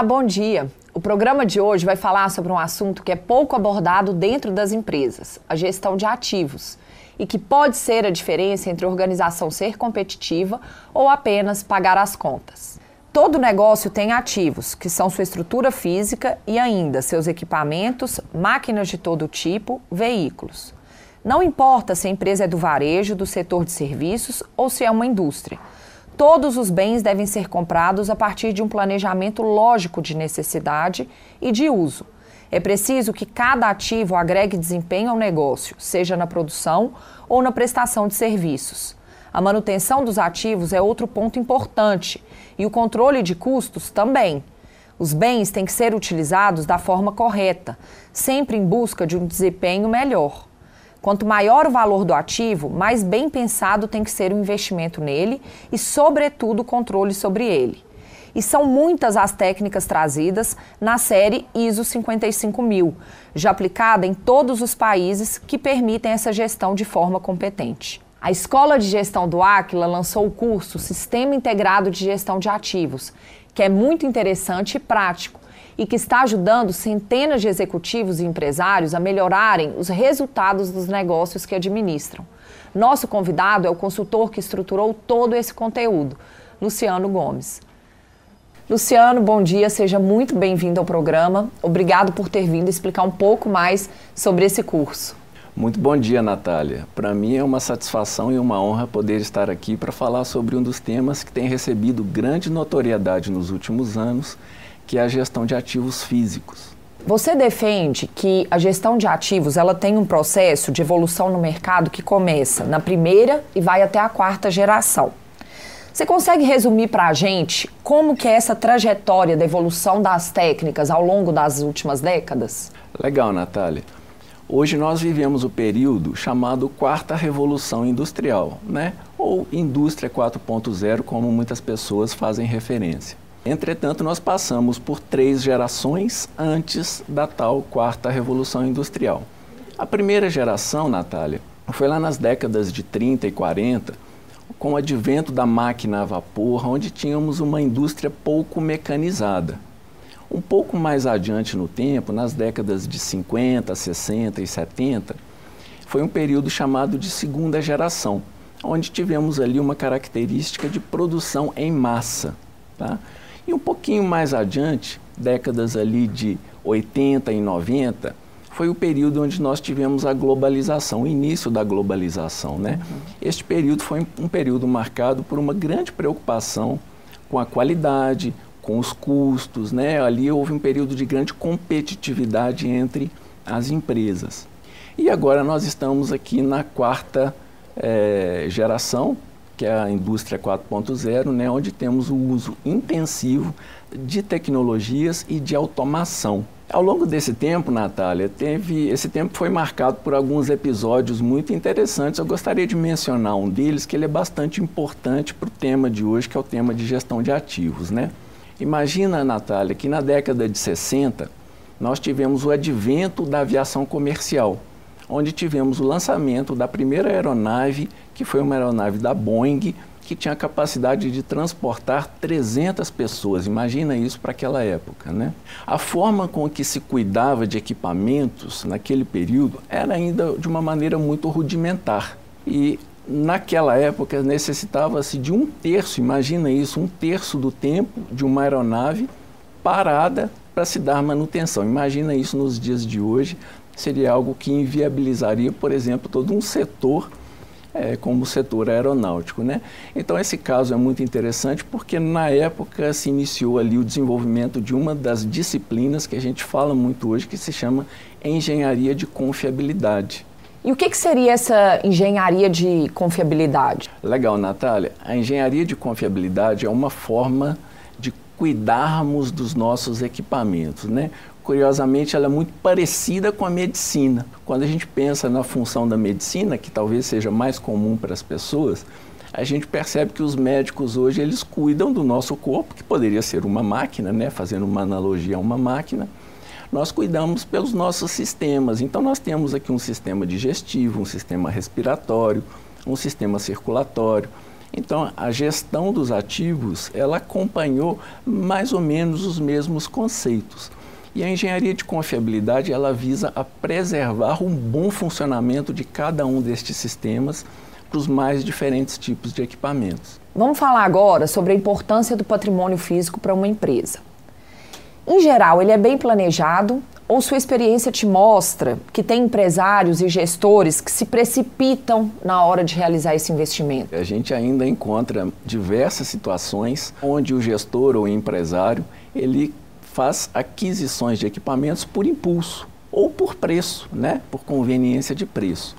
Olá, bom dia. O programa de hoje vai falar sobre um assunto que é pouco abordado dentro das empresas, a gestão de ativos, e que pode ser a diferença entre a organização ser competitiva ou apenas pagar as contas. Todo negócio tem ativos, que são sua estrutura física e ainda seus equipamentos, máquinas de todo tipo, veículos. Não importa se a empresa é do varejo, do setor de serviços ou se é uma indústria. Todos os bens devem ser comprados a partir de um planejamento lógico de necessidade e de uso. É preciso que cada ativo agregue desempenho ao negócio, seja na produção ou na prestação de serviços. A manutenção dos ativos é outro ponto importante e o controle de custos também. Os bens têm que ser utilizados da forma correta, sempre em busca de um desempenho melhor. Quanto maior o valor do ativo, mais bem pensado tem que ser o investimento nele e, sobretudo, o controle sobre ele. E são muitas as técnicas trazidas na série ISO 55000, já aplicada em todos os países que permitem essa gestão de forma competente. A Escola de Gestão do Aquila lançou o curso Sistema Integrado de Gestão de Ativos, que é muito interessante e prático e que está ajudando centenas de executivos e empresários a melhorarem os resultados dos negócios que administram. Nosso convidado é o consultor que estruturou todo esse conteúdo, Luciano Gomes. Luciano, bom dia, seja muito bem-vindo ao programa. Obrigado por ter vindo explicar um pouco mais sobre esse curso. Muito bom dia, Natália. Para mim é uma satisfação e uma honra poder estar aqui para falar sobre um dos temas que tem recebido grande notoriedade nos últimos anos, que é a gestão de ativos físicos. Você defende que a gestão de ativos ela tem um processo de evolução no mercado que começa na primeira e vai até a quarta geração. Você consegue resumir para a gente como que é essa trajetória da evolução das técnicas ao longo das últimas décadas? Legal, Natália. Hoje nós vivemos o período chamado Quarta Revolução Industrial, né? ou Indústria 4.0, como muitas pessoas fazem referência. Entretanto, nós passamos por três gerações antes da tal Quarta Revolução Industrial. A primeira geração, Natália, foi lá nas décadas de 30 e 40, com o advento da máquina a vapor, onde tínhamos uma indústria pouco mecanizada. Um pouco mais adiante no tempo, nas décadas de 50, 60 e 70, foi um período chamado de segunda geração, onde tivemos ali uma característica de produção em massa. Tá? E um pouquinho mais adiante, décadas ali de 80 e 90, foi o período onde nós tivemos a globalização, o início da globalização. Né? Uhum. Este período foi um período marcado por uma grande preocupação com a qualidade, com os custos, né? Ali houve um período de grande competitividade entre as empresas. E agora nós estamos aqui na quarta é, geração, que é a indústria 4.0, né, onde temos o uso intensivo de tecnologias e de automação. Ao longo desse tempo, Natália, teve, esse tempo foi marcado por alguns episódios muito interessantes. Eu gostaria de mencionar um deles, que ele é bastante importante para o tema de hoje, que é o tema de gestão de ativos, né? Imagina, Natália, que na década de 60 nós tivemos o advento da aviação comercial, onde tivemos o lançamento da primeira aeronave, que foi uma aeronave da Boeing, que tinha a capacidade de transportar 300 pessoas. Imagina isso para aquela época, né? A forma com que se cuidava de equipamentos naquele período era ainda de uma maneira muito rudimentar. E naquela época necessitava-se de um terço, imagina isso, um terço do tempo de uma aeronave parada para se dar manutenção. Imagina isso nos dias de hoje, seria algo que inviabilizaria, por exemplo, todo um setor é, como o setor aeronáutico. Né? Então, esse caso é muito interessante porque, na época, se iniciou ali o desenvolvimento de uma das disciplinas que a gente fala muito hoje, que se chama engenharia de confiabilidade. E o que, que, seria essa engenharia de confiabilidade? Legal, Natália. A engenharia de confiabilidade é uma forma de cuidarmos dos nossos equipamentos, né? Curiosamente, ela é muito parecida com a medicina. Quando a gente pensa na função da medicina, que talvez seja mais comum para as pessoas, a gente percebe que os médicos hoje eles cuidam do nosso corpo, que poderia ser uma máquina, né? Fazendo uma analogia a uma máquina nós cuidamos pelos nossos sistemas. Então, nós temos aqui um sistema digestivo, um sistema respiratório, um sistema circulatório. Então, a gestão dos ativos, ela acompanhou mais ou menos os mesmos conceitos. E a engenharia de confiabilidade, ela visa a preservar um bom funcionamento de cada um destes sistemas para os mais diferentes tipos de equipamentos. Vamos falar agora sobre a importância do patrimônio físico para uma empresa. Em geral, ele é bem planejado, ou sua experiência te mostra que tem empresários e gestores que se precipitam na hora de realizar esse investimento? A gente ainda encontra diversas situações onde o gestor ou empresário ele faz aquisições de equipamentos por impulso ou por preço, né? por conveniência de preço.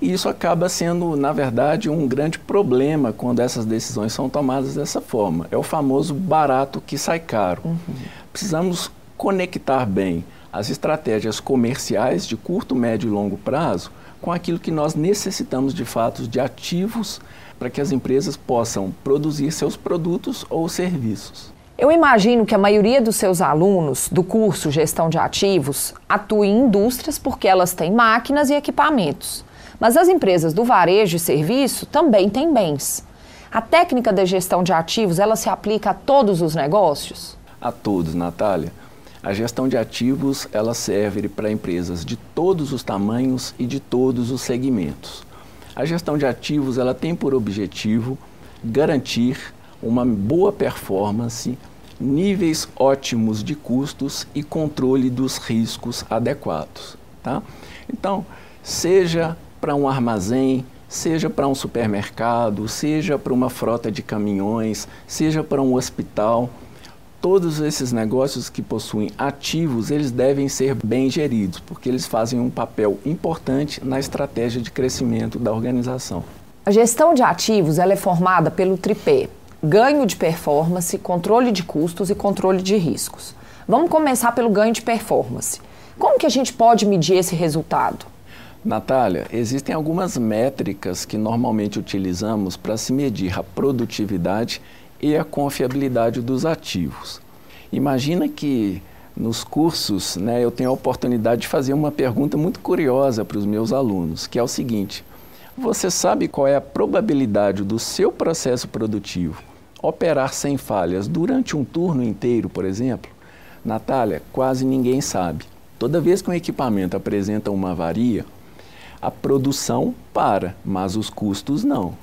E isso acaba sendo, na verdade, um grande problema quando essas decisões são tomadas dessa forma. É o famoso barato que sai caro. Uhum. Precisamos conectar bem as estratégias comerciais de curto, médio e longo prazo com aquilo que nós necessitamos de fato de ativos para que as empresas possam produzir seus produtos ou serviços. Eu imagino que a maioria dos seus alunos do curso Gestão de Ativos atua em indústrias porque elas têm máquinas e equipamentos. Mas as empresas do varejo e serviço também têm bens. A técnica de gestão de ativos, ela se aplica a todos os negócios? A todos, Natália. A gestão de ativos ela serve para empresas de todos os tamanhos e de todos os segmentos. A gestão de ativos ela tem por objetivo garantir uma boa performance, níveis ótimos de custos e controle dos riscos adequados. Tá? Então, seja para um armazém, seja para um supermercado, seja para uma frota de caminhões, seja para um hospital, todos esses negócios que possuem ativos, eles devem ser bem geridos, porque eles fazem um papel importante na estratégia de crescimento da organização. A gestão de ativos ela é formada pelo tripé: ganho de performance, controle de custos e controle de riscos. Vamos começar pelo ganho de performance. Como que a gente pode medir esse resultado? Natália, existem algumas métricas que normalmente utilizamos para se medir a produtividade e a confiabilidade dos ativos. Imagina que nos cursos né, eu tenho a oportunidade de fazer uma pergunta muito curiosa para os meus alunos, que é o seguinte: você sabe qual é a probabilidade do seu processo produtivo operar sem falhas durante um turno inteiro, por exemplo? Natália, quase ninguém sabe. Toda vez que um equipamento apresenta uma avaria, a produção para, mas os custos não.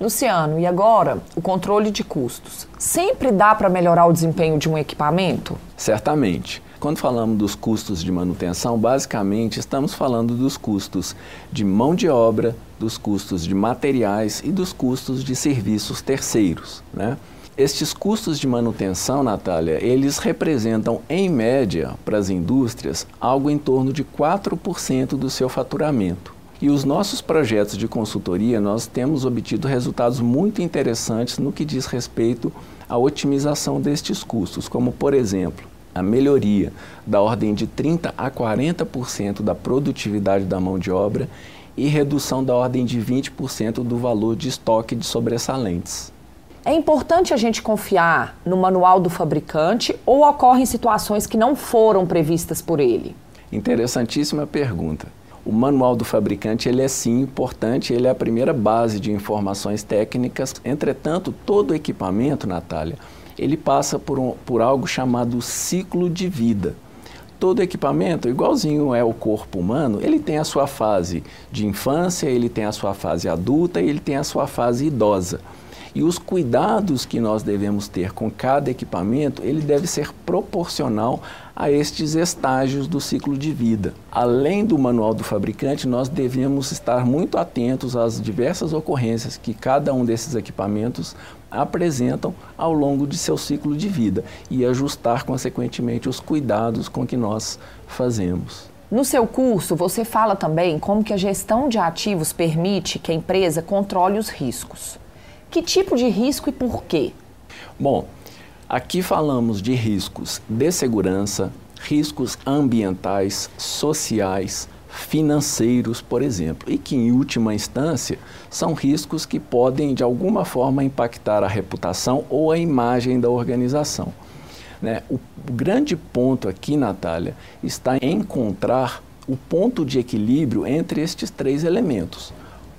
Luciano, e agora o controle de custos? Sempre dá para melhorar o desempenho de um equipamento? Certamente. Quando falamos dos custos de manutenção, basicamente estamos falando dos custos de mão de obra, dos custos de materiais e dos custos de serviços terceiros. Né? Estes custos de manutenção, Natália, eles representam, em média, para as indústrias, algo em torno de 4% do seu faturamento. E os nossos projetos de consultoria, nós temos obtido resultados muito interessantes no que diz respeito à otimização destes custos, como, por exemplo, a melhoria da ordem de 30 a 40% da produtividade da mão de obra e redução da ordem de 20% do valor de estoque de sobressalentes. É importante a gente confiar no manual do fabricante ou ocorrem situações que não foram previstas por ele? Interessantíssima pergunta. O manual do fabricante ele é sim importante, ele é a primeira base de informações técnicas. Entretanto, todo equipamento, Natália, ele passa por, um, por algo chamado ciclo de vida. Todo equipamento, igualzinho é o corpo humano, ele tem a sua fase de infância, ele tem a sua fase adulta e ele tem a sua fase idosa. E os cuidados que nós devemos ter com cada equipamento, ele deve ser proporcional a estes estágios do ciclo de vida. Além do manual do fabricante, nós devemos estar muito atentos às diversas ocorrências que cada um desses equipamentos apresentam ao longo de seu ciclo de vida e ajustar consequentemente os cuidados com que nós fazemos. No seu curso, você fala também como que a gestão de ativos permite que a empresa controle os riscos. Que tipo de risco e por quê? Bom, aqui falamos de riscos de segurança, riscos ambientais, sociais, financeiros, por exemplo, e que, em última instância, são riscos que podem, de alguma forma, impactar a reputação ou a imagem da organização. Né? O, grande ponto aqui, Natália, está em encontrar o ponto de equilíbrio entre estes três elementos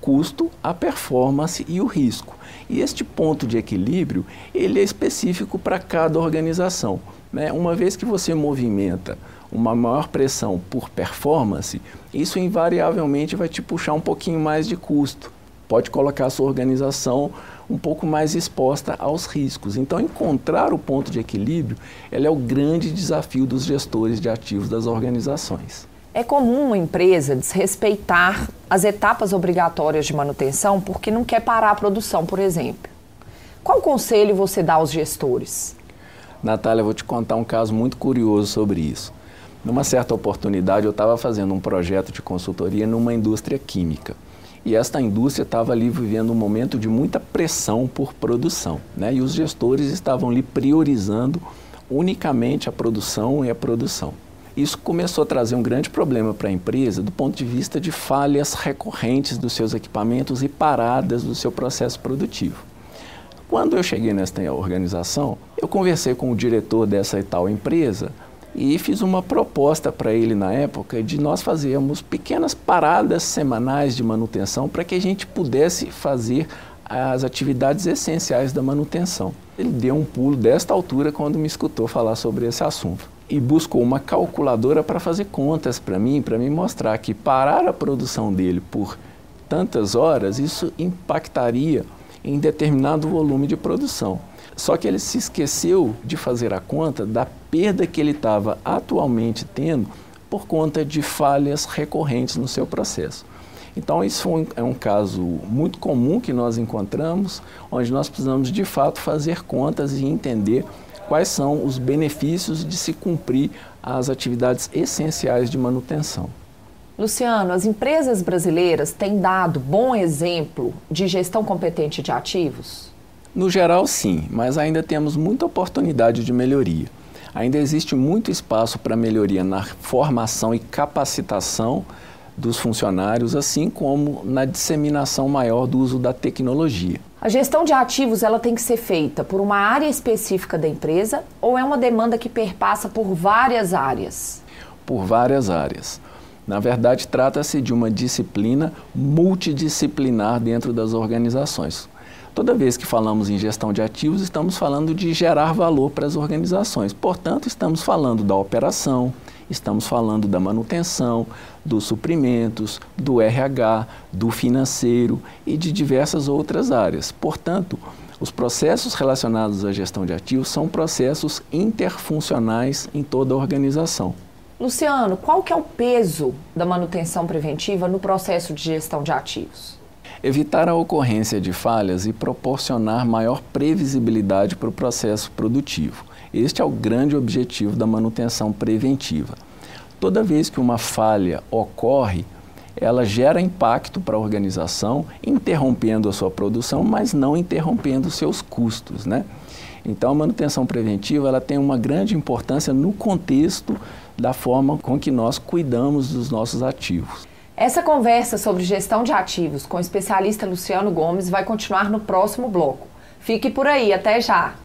custo, a performance e o risco. E este ponto de equilíbrio, ele é específico para cada organização. Né? Uma vez que você movimenta uma maior pressão por performance, isso invariavelmente vai te puxar um pouquinho mais de custo. Pode colocar a sua organização um pouco mais exposta aos riscos. Então, encontrar o ponto de equilíbrio é o grande desafio dos gestores de ativos das organizações. É comum uma empresa desrespeitar as etapas obrigatórias de manutenção porque não quer parar a produção, por exemplo. Qual conselho você dá aos gestores? Natália, vou te contar um caso muito curioso sobre isso. Numa certa oportunidade, eu estava fazendo um projeto de consultoria numa indústria química. E esta indústria estava ali vivendo um momento de muita pressão por produção. Né? E os gestores estavam ali priorizando unicamente a produção e a produção. Isso começou a trazer um grande problema para a empresa do ponto de vista de falhas recorrentes dos seus equipamentos e paradas do seu processo produtivo. Quando eu cheguei nesta organização, eu conversei com o diretor dessa tal empresa e fiz uma proposta para ele na época de nós fazermos pequenas paradas semanais de manutenção para que a gente pudesse fazer as atividades essenciais da manutenção. Ele deu um pulo desta altura quando me escutou falar sobre esse assunto e buscou uma calculadora para fazer contas para mim, para me mostrar que parar a produção dele por tantas horas, isso impactaria em determinado volume de produção. Só que ele se esqueceu de fazer a conta da perda que ele estava atualmente tendo por conta de falhas recorrentes no seu processo. Então, isso é um caso muito comum que nós encontramos, onde nós precisamos de fato fazer contas e entender quais são os benefícios de se cumprir as atividades essenciais de manutenção. Luciano, as empresas brasileiras têm dado bom exemplo de gestão competente de ativos? No geral, sim, mas ainda temos muita oportunidade de melhoria. Ainda existe muito espaço para melhoria na formação e capacitação dos funcionários, assim como na disseminação maior do uso da tecnologia. A gestão de ativos ela tem que ser feita por uma área específica da empresa ou é uma demanda que perpassa por várias áreas? Por várias áreas. Na verdade, trata-se de uma disciplina multidisciplinar dentro das organizações. Toda vez que falamos em gestão de ativos, estamos falando de gerar valor para as organizações. Portanto, estamos falando da operação, estamos falando da manutenção, dos suprimentos, do RH, do financeiro e de diversas outras áreas. Portanto, os processos relacionados à gestão de ativos são processos interfuncionais em toda a organização. Luciano, qual que é o peso da manutenção preventiva no processo de gestão de ativos? evitar a ocorrência de falhas e proporcionar maior previsibilidade para o processo produtivo. Este é o grande objetivo da manutenção preventiva. Toda vez que uma falha ocorre, ela gera impacto para a organização, interrompendo a sua produção, mas não interrompendo seus custos, né? Então, a manutenção preventiva ela tem uma grande importância no contexto da forma com que nós cuidamos dos nossos ativos. Essa conversa sobre gestão de ativos com o especialista Luciano Gomes vai continuar no próximo bloco. Fique por aí, até já!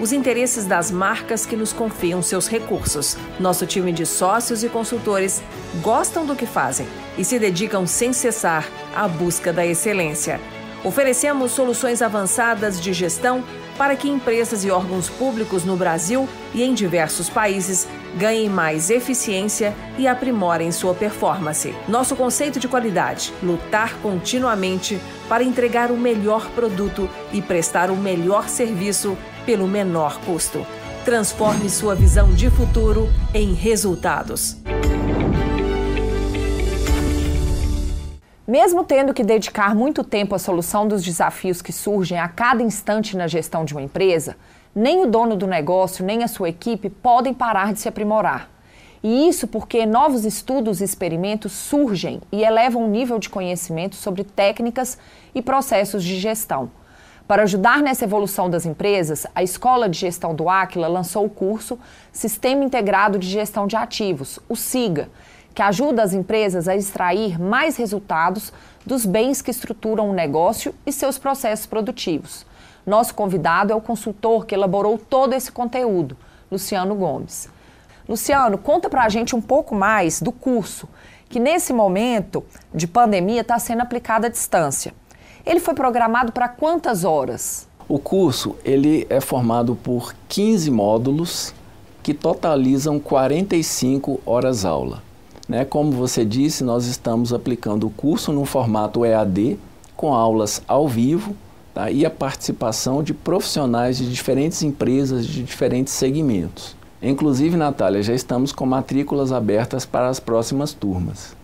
os interesses das marcas que nos confiam seus recursos. Nosso time de sócios e consultores gostam do que fazem e se dedicam sem cessar à busca da excelência. Oferecemos soluções avançadas de gestão para que empresas e órgãos públicos no Brasil e em diversos países ganhem mais eficiência e aprimorem sua performance. Nosso conceito de qualidade: lutar continuamente para entregar o melhor produto e prestar o melhor serviço pelo menor custo. Transforme sua visão de futuro em resultados. Mesmo tendo que dedicar muito tempo à solução dos desafios que surgem a cada instante na gestão de uma empresa, nem o dono do negócio nem a sua equipe podem parar de se aprimorar. E isso porque novos estudos e experimentos surgem e elevam o nível de conhecimento sobre técnicas e processos de gestão. Para ajudar nessa evolução das empresas, a Escola de Gestão do Aquila lançou o curso Sistema Integrado de Gestão de Ativos, o SIGA, que ajuda as empresas a extrair mais resultados dos bens que estruturam o negócio e seus processos produtivos. Nosso convidado é o consultor que elaborou todo esse conteúdo, Luciano Gomes. Luciano, conta para a gente um pouco mais do curso, que nesse momento de pandemia está sendo aplicado à distância. Ele foi programado para quantas horas? O curso ele é formado por 15 módulos que totalizam 45 horas aula. Né? Como você disse, nós estamos aplicando o curso no formato EAD, com aulas ao vivo tá? e a participação de profissionais de diferentes empresas, de diferentes segmentos. Inclusive, Natália, já estamos com matrículas abertas para as próximas turmas.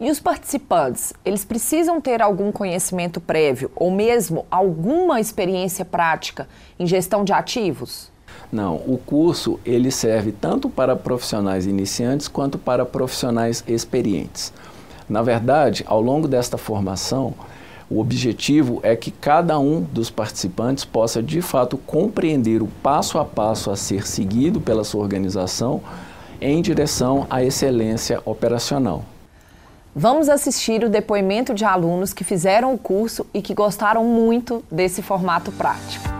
E os participantes, eles precisam ter algum conhecimento prévio ou mesmo alguma experiência prática em gestão de ativos? Não, o curso ele serve tanto para profissionais iniciantes quanto para profissionais experientes. Na verdade, ao longo desta formação, o objetivo é que cada um dos participantes possa de fato compreender o passo a passo a ser seguido pela sua organização em direção à excelência operacional. Vamos assistir o depoimento de alunos que fizeram o curso e que gostaram muito desse formato prático.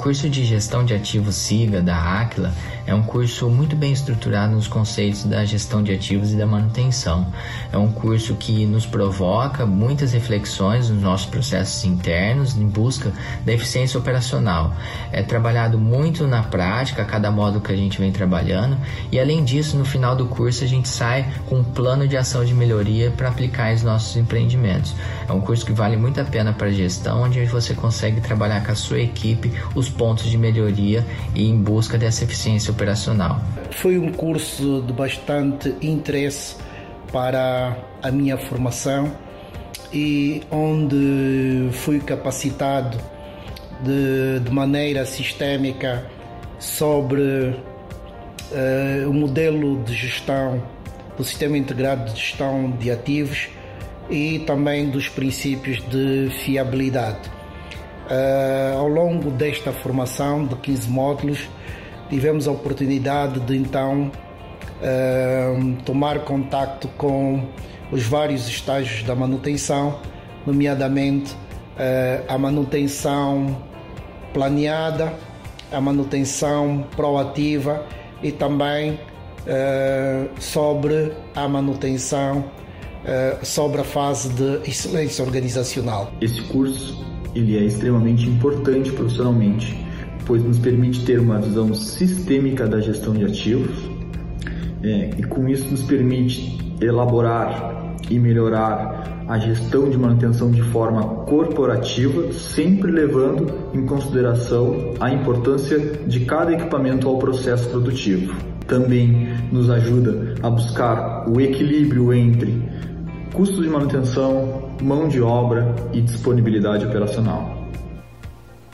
O curso de gestão de ativos SIGA da Aquila é um curso muito bem estruturado nos conceitos da gestão de ativos e da manutenção. É um curso que nos provoca muitas reflexões nos nossos processos internos em busca da eficiência operacional. É trabalhado muito na prática, a cada módulo que a gente vem trabalhando, e além disso, no final do curso, a gente sai com um plano de ação de melhoria para aplicar em nossos empreendimentos. É um curso que vale muito a pena para a gestão, onde você consegue trabalhar com a sua equipe os pontos de melhoria e em busca dessa eficiência operacional. Foi um curso de bastante interesse para a minha formação e onde fui capacitado de, de maneira sistémica sobre uh, o modelo de gestão do sistema integrado de gestão de ativos e também dos princípios de fiabilidade. Uh, ao longo desta formação de 15 módulos, tivemos a oportunidade de então uh, tomar contato com os vários estágios da manutenção, nomeadamente uh, a manutenção planeada, a manutenção proativa e também sobre a manutenção sobre a fase de excelência organizacional. Esse curso ele é extremamente importante profissionalmente pois nos permite ter uma visão sistêmica da gestão de ativos é, e com isso nos permite elaborar e melhorar a gestão de manutenção de forma corporativa, sempre levando em consideração a importância de cada equipamento ao processo produtivo. Também nos ajuda a buscar o equilíbrio entre custos de manutenção, mão de obra e disponibilidade operacional.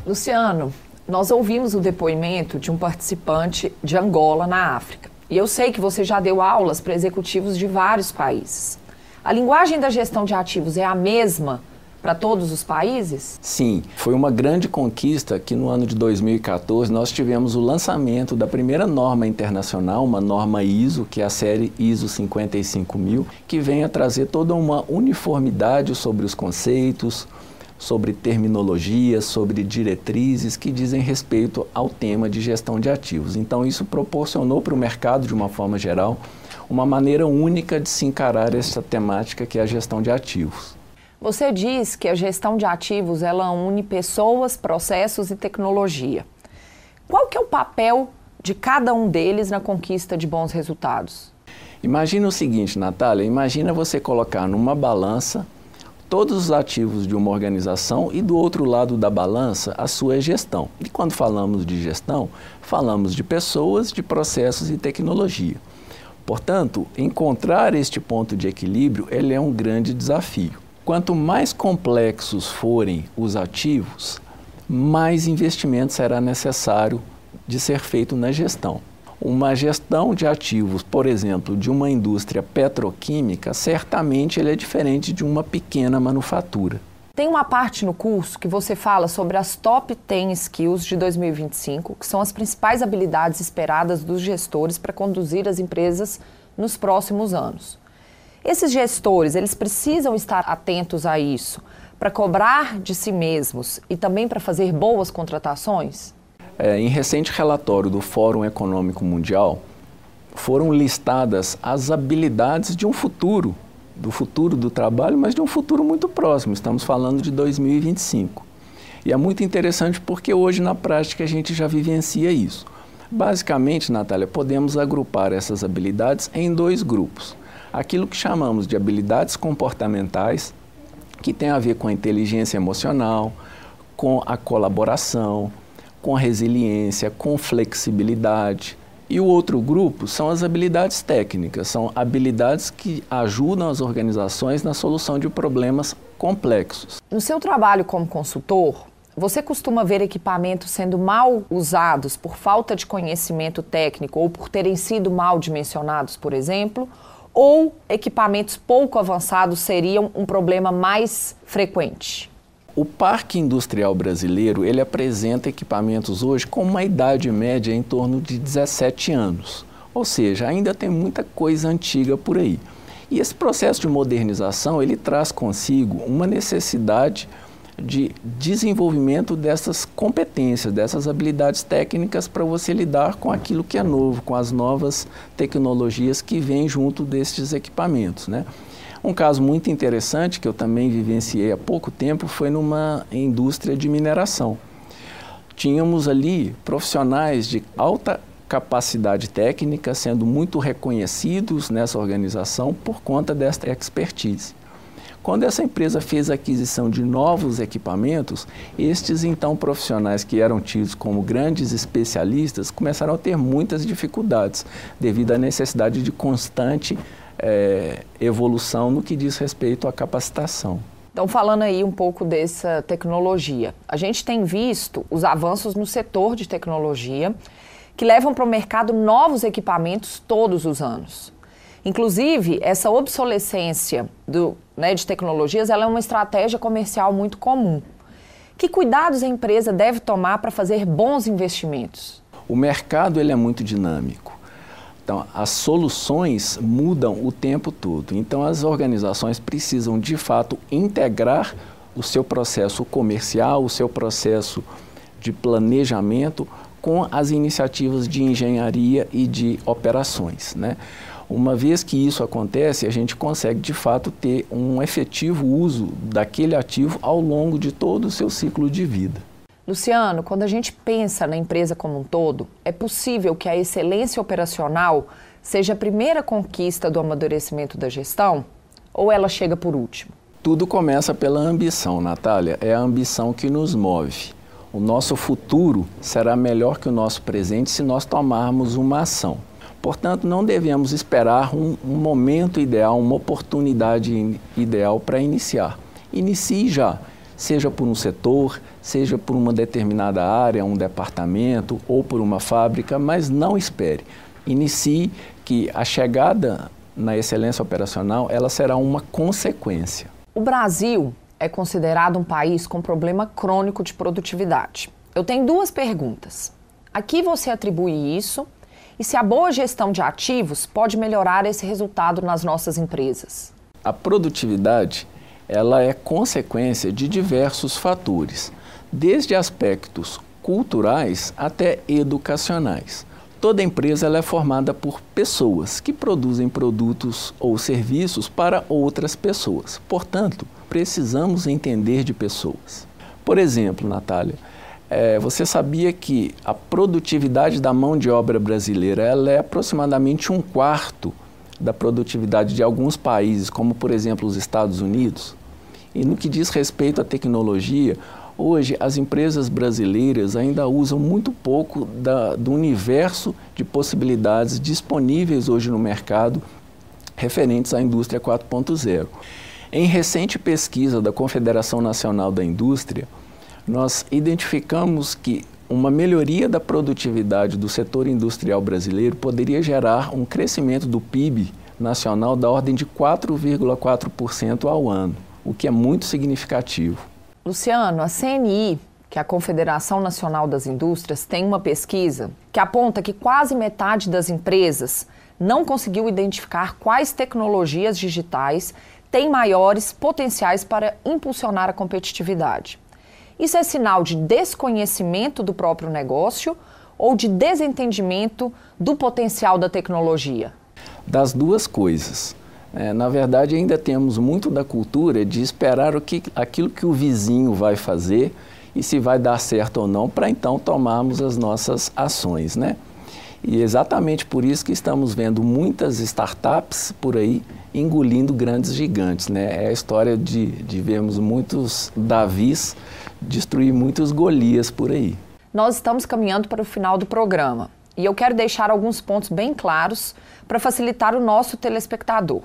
Luciano, nós ouvimos o depoimento de um participante de Angola, na África. E eu sei que você já deu aulas para executivos de vários países. A linguagem da gestão de ativos é a mesma para todos os países? Sim, foi uma grande conquista que no ano de 2014 nós tivemos o lançamento da primeira norma internacional, uma norma ISO, que é a série ISO 55000, que vem a trazer toda uma uniformidade sobre os conceitos, sobre terminologias, sobre diretrizes que dizem respeito ao tema de gestão de ativos. Então, isso proporcionou para o mercado, de uma forma geral, uma maneira única de se encarar essa temática que é a gestão de ativos. Você diz que a gestão de ativos ela une pessoas, processos e tecnologia. Qual que é o papel de cada um deles na conquista de bons resultados? Imagina o seguinte, Natália, imagina você colocar numa balança todos os ativos de uma organização e do outro lado da balança a sua gestão. E quando falamos de gestão, falamos de pessoas, de processos e tecnologia. Portanto, encontrar este ponto de equilíbrio ele é um grande desafio. Quanto mais complexos forem os ativos, mais investimento será necessário de ser feito na gestão. Uma gestão de ativos, por exemplo, de uma indústria petroquímica, certamente ele é diferente de uma pequena manufatura. Tem uma parte no curso que você fala sobre as top 10 skills de 2025, que são as principais habilidades esperadas dos gestores para conduzir as empresas nos próximos anos. Esses gestores, eles precisam estar atentos a isso para cobrar de si mesmos e também para fazer boas contratações? É, em recente relatório do Fórum Econômico Mundial, foram listadas as habilidades de um futuro do futuro do trabalho, mas de um futuro muito próximo. Estamos falando de 2025. E é muito interessante porque hoje na prática a gente já vivencia isso. Basicamente, Natália, podemos agrupar essas habilidades em dois grupos. Aquilo que chamamos de habilidades comportamentais, que tem a ver com a inteligência emocional, com a colaboração, com a resiliência, com flexibilidade, e o outro grupo são as habilidades técnicas, são habilidades que ajudam as organizações na solução de problemas complexos. No seu trabalho como consultor, você costuma ver equipamentos sendo mal usados por falta de conhecimento técnico ou por terem sido mal dimensionados, por exemplo? Ou equipamentos pouco avançados seriam um problema mais frequente? O parque industrial brasileiro, ele apresenta equipamentos hoje com uma idade média em torno de 17 anos. Ou seja, ainda tem muita coisa antiga por aí. E esse processo de modernização, ele traz consigo uma necessidade de desenvolvimento dessas competências, dessas habilidades técnicas para você lidar com aquilo que é novo, com as novas tecnologias que vêm junto destes equipamentos, né? Um caso muito interessante que eu também vivenciei há pouco tempo foi numa indústria de mineração. Tínhamos ali profissionais de alta capacidade técnica sendo muito reconhecidos nessa organização por conta desta expertise. Quando essa empresa fez a aquisição de novos equipamentos, estes então profissionais que eram tidos como grandes especialistas começaram a ter muitas dificuldades devido à necessidade de constante é, evolução no que diz respeito à capacitação. Então, falando aí um pouco dessa tecnologia, a gente tem visto os avanços no setor de tecnologia que levam para o mercado novos equipamentos todos os anos. Inclusive, essa obsolescência do, né, de tecnologias ela é uma estratégia comercial muito comum. Que cuidados a empresa deve tomar para fazer bons investimentos? O mercado ele é muito dinâmico. Então, as soluções mudam o tempo todo. Então, as organizações precisam, de fato, integrar o seu processo comercial, o seu processo de planejamento com as iniciativas de engenharia e de operações. Né? Uma vez que isso acontece, a gente consegue de fato ter um efetivo uso daquele ativo ao longo de todo o seu ciclo de vida. Luciano, quando a gente pensa na empresa como um todo, é possível que a excelência operacional seja a primeira conquista do amadurecimento da gestão ou ela chega por último? Tudo começa pela ambição, Natália. É a ambição que nos move. O nosso futuro será melhor que o nosso presente se nós tomarmos uma ação. Portanto, não devemos esperar um, um momento ideal, uma oportunidade ideal para iniciar. Inicie já seja por um setor, seja por uma determinada área, um departamento ou por uma fábrica, mas não espere. Inicie que a chegada na excelência operacional, ela será uma consequência. O Brasil é considerado um país com problema crônico de produtividade. Eu tenho duas perguntas. A que você atribui isso? E se a boa gestão de ativos pode melhorar esse resultado nas nossas empresas? A produtividade ela é consequência de diversos fatores, desde aspectos culturais até educacionais. Toda empresa é formada por pessoas que produzem produtos ou serviços para outras pessoas. Portanto, precisamos entender de pessoas. Por exemplo, Natália, é, você sabia que a produtividade da mão de obra brasileira ela é aproximadamente um quarto da produtividade de alguns países, como por exemplo os Estados Unidos. E no que diz respeito à tecnologia, hoje as empresas brasileiras ainda usam muito pouco da, do universo de possibilidades disponíveis hoje no mercado referentes à indústria 4.0. Em recente pesquisa da Confederação Nacional da Indústria, nós identificamos que uma melhoria da produtividade do setor industrial brasileiro poderia gerar um crescimento do PIB nacional da ordem de 4,4% ao ano, o que é muito significativo. Luciano, a CNI, que é a Confederação Nacional das Indústrias, tem uma pesquisa que aponta que quase metade das empresas não conseguiu identificar quais tecnologias digitais têm maiores potenciais para impulsionar a competitividade. Isso é sinal de desconhecimento do próprio negócio ou de desentendimento do potencial da tecnologia? Das duas coisas. É, na verdade, ainda temos muito da cultura de esperar o que, aquilo que o vizinho vai fazer e se vai dar certo ou não, para então tomarmos as nossas ações, né? E exatamente por isso que estamos vendo muitas startups por aí engolindo grandes gigantes, né? É a história de, de vermos muitos Davis destruir muitos Golias por aí. Nós estamos caminhando para o final do programa e eu quero deixar alguns pontos bem claros para facilitar o nosso telespectador.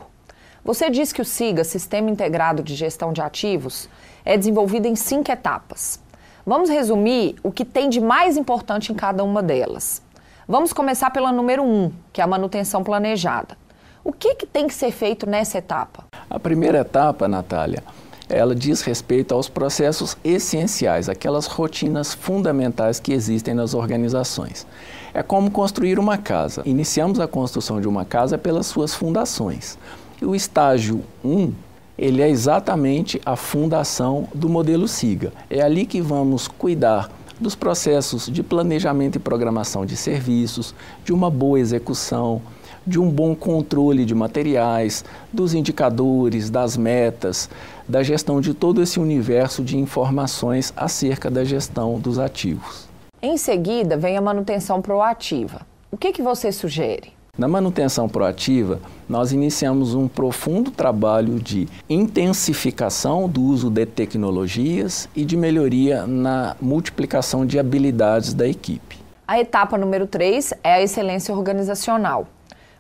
Você diz que o SIGA, Sistema Integrado de Gestão de Ativos, é desenvolvido em cinco etapas. Vamos resumir o que tem de mais importante em cada uma delas. Vamos começar pela número um, que é a manutenção planejada. O que, que tem que ser feito nessa etapa? A primeira etapa, Natália, ela diz respeito aos processos essenciais, aquelas rotinas fundamentais que existem nas organizações. É como construir uma casa. Iniciamos a construção de uma casa pelas suas fundações. E o estágio 1, ele é exatamente a fundação do modelo SIGA. É ali que vamos cuidar dos processos de planejamento e programação de serviços, de uma boa execução, de um bom controle de materiais, dos indicadores, das metas, da gestão de todo esse universo de informações acerca da gestão dos ativos. Em seguida, vem a manutenção proativa. O que, que você sugere? Na manutenção proativa, nós iniciamos um profundo trabalho de intensificação do uso de tecnologias e de melhoria na multiplicação de habilidades da equipe. A etapa número 3 é a excelência organizacional.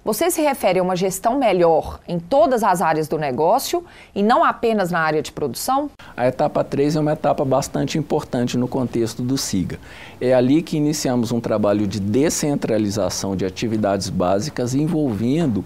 Você se refere a uma gestão melhor em todas as áreas do negócio e não apenas na área de produção? A etapa 3 é uma etapa bastante importante no contexto do SIGA. É ali que iniciamos um trabalho de descentralização de atividades básicas envolvendo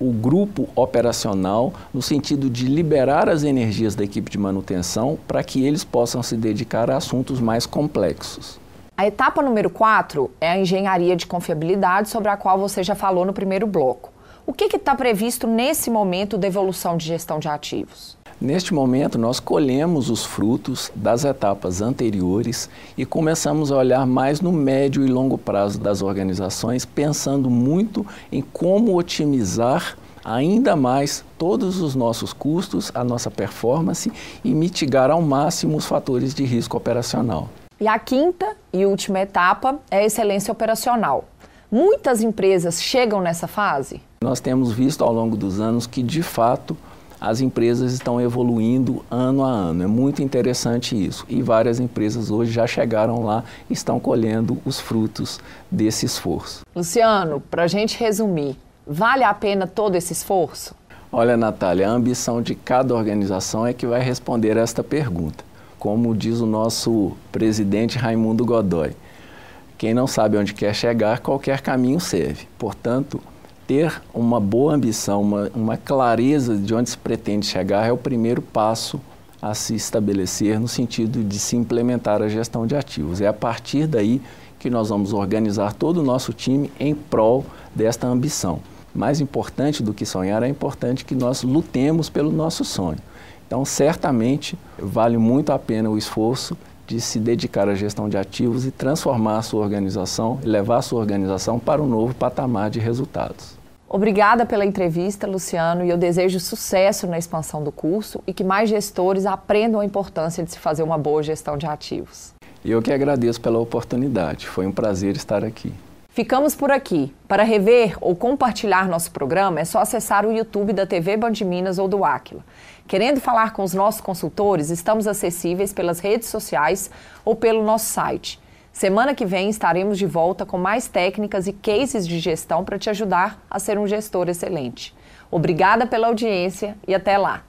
o grupo operacional no sentido de liberar as energias da equipe de manutenção para que eles possam se dedicar a assuntos mais complexos. A etapa número 4 é a engenharia de confiabilidade, sobre a qual você já falou no primeiro bloco. O que está previsto nesse momento da evolução de gestão de ativos? Neste momento, nós colhemos os frutos das etapas anteriores e começamos a olhar mais no médio e longo prazo das organizações, pensando muito em como otimizar ainda mais todos os nossos custos, a nossa performance e mitigar ao máximo os fatores de risco operacional. E a quinta e última etapa é a excelência operacional. Muitas empresas chegam nessa fase? Nós temos visto ao longo dos anos que, de fato, as empresas estão evoluindo ano a ano. É muito interessante isso. E várias empresas hoje já chegaram lá e estão colhendo os frutos desse esforço. Luciano, para a gente resumir, vale a pena todo esse esforço? Olha, Natália, a ambição de cada organização é que vai responder esta pergunta como diz o nosso presidente Raimundo Godoy. Quem não sabe onde quer chegar, qualquer caminho serve. Portanto, ter uma boa ambição, uma, uma clareza de onde se pretende chegar é o primeiro passo a se estabelecer no sentido de se implementar a gestão de ativos. É a partir daí que nós vamos organizar todo o nosso time em prol desta ambição. Mais importante do que sonhar, é importante que nós lutemos pelo nosso sonho. Então, certamente, vale muito a pena o esforço de se dedicar à gestão de ativos e transformar a sua organização, levar a sua organização para um novo patamar de resultados. Obrigada pela entrevista, Luciano, e eu desejo sucesso na expansão do curso e que mais gestores aprendam a importância de se fazer uma boa gestão de ativos. Eu que agradeço pela oportunidade. Foi um prazer estar aqui. Ficamos por aqui. Para rever ou compartilhar nosso programa, é só acessar o YouTube da TV Band Minas ou do Aquila. Querendo falar com os nossos consultores, estamos acessíveis pelas redes sociais ou pelo nosso site. Semana que vem estaremos de volta com mais técnicas e cases de gestão para te ajudar a ser um gestor excelente. Obrigada pela audiência e até lá!